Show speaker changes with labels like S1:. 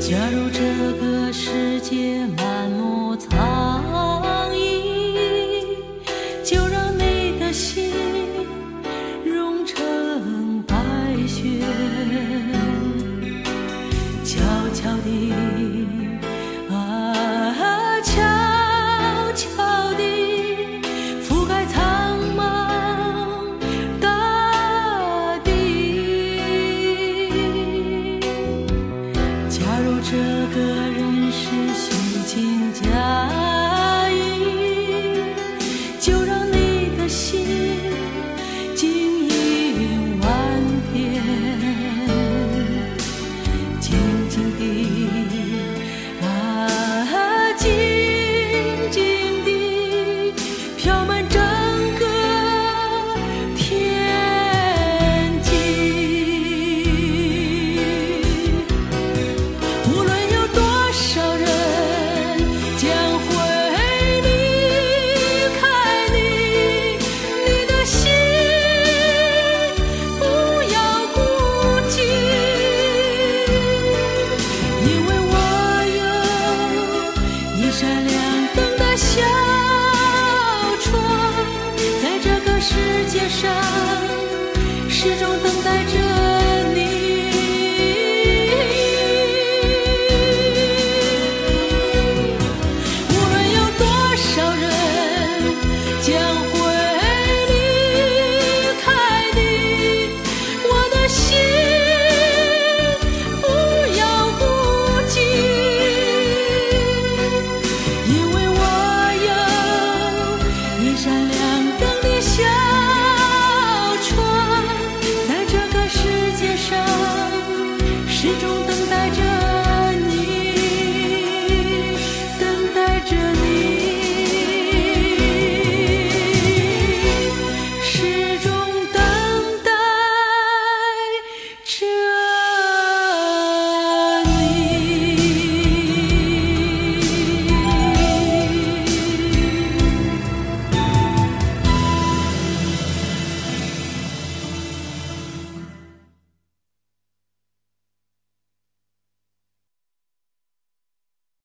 S1: 假如这个世界满目苍夷，就让你的心融成白雪，悄悄地啊，悄悄地覆盖苍。世界上，始终等待着。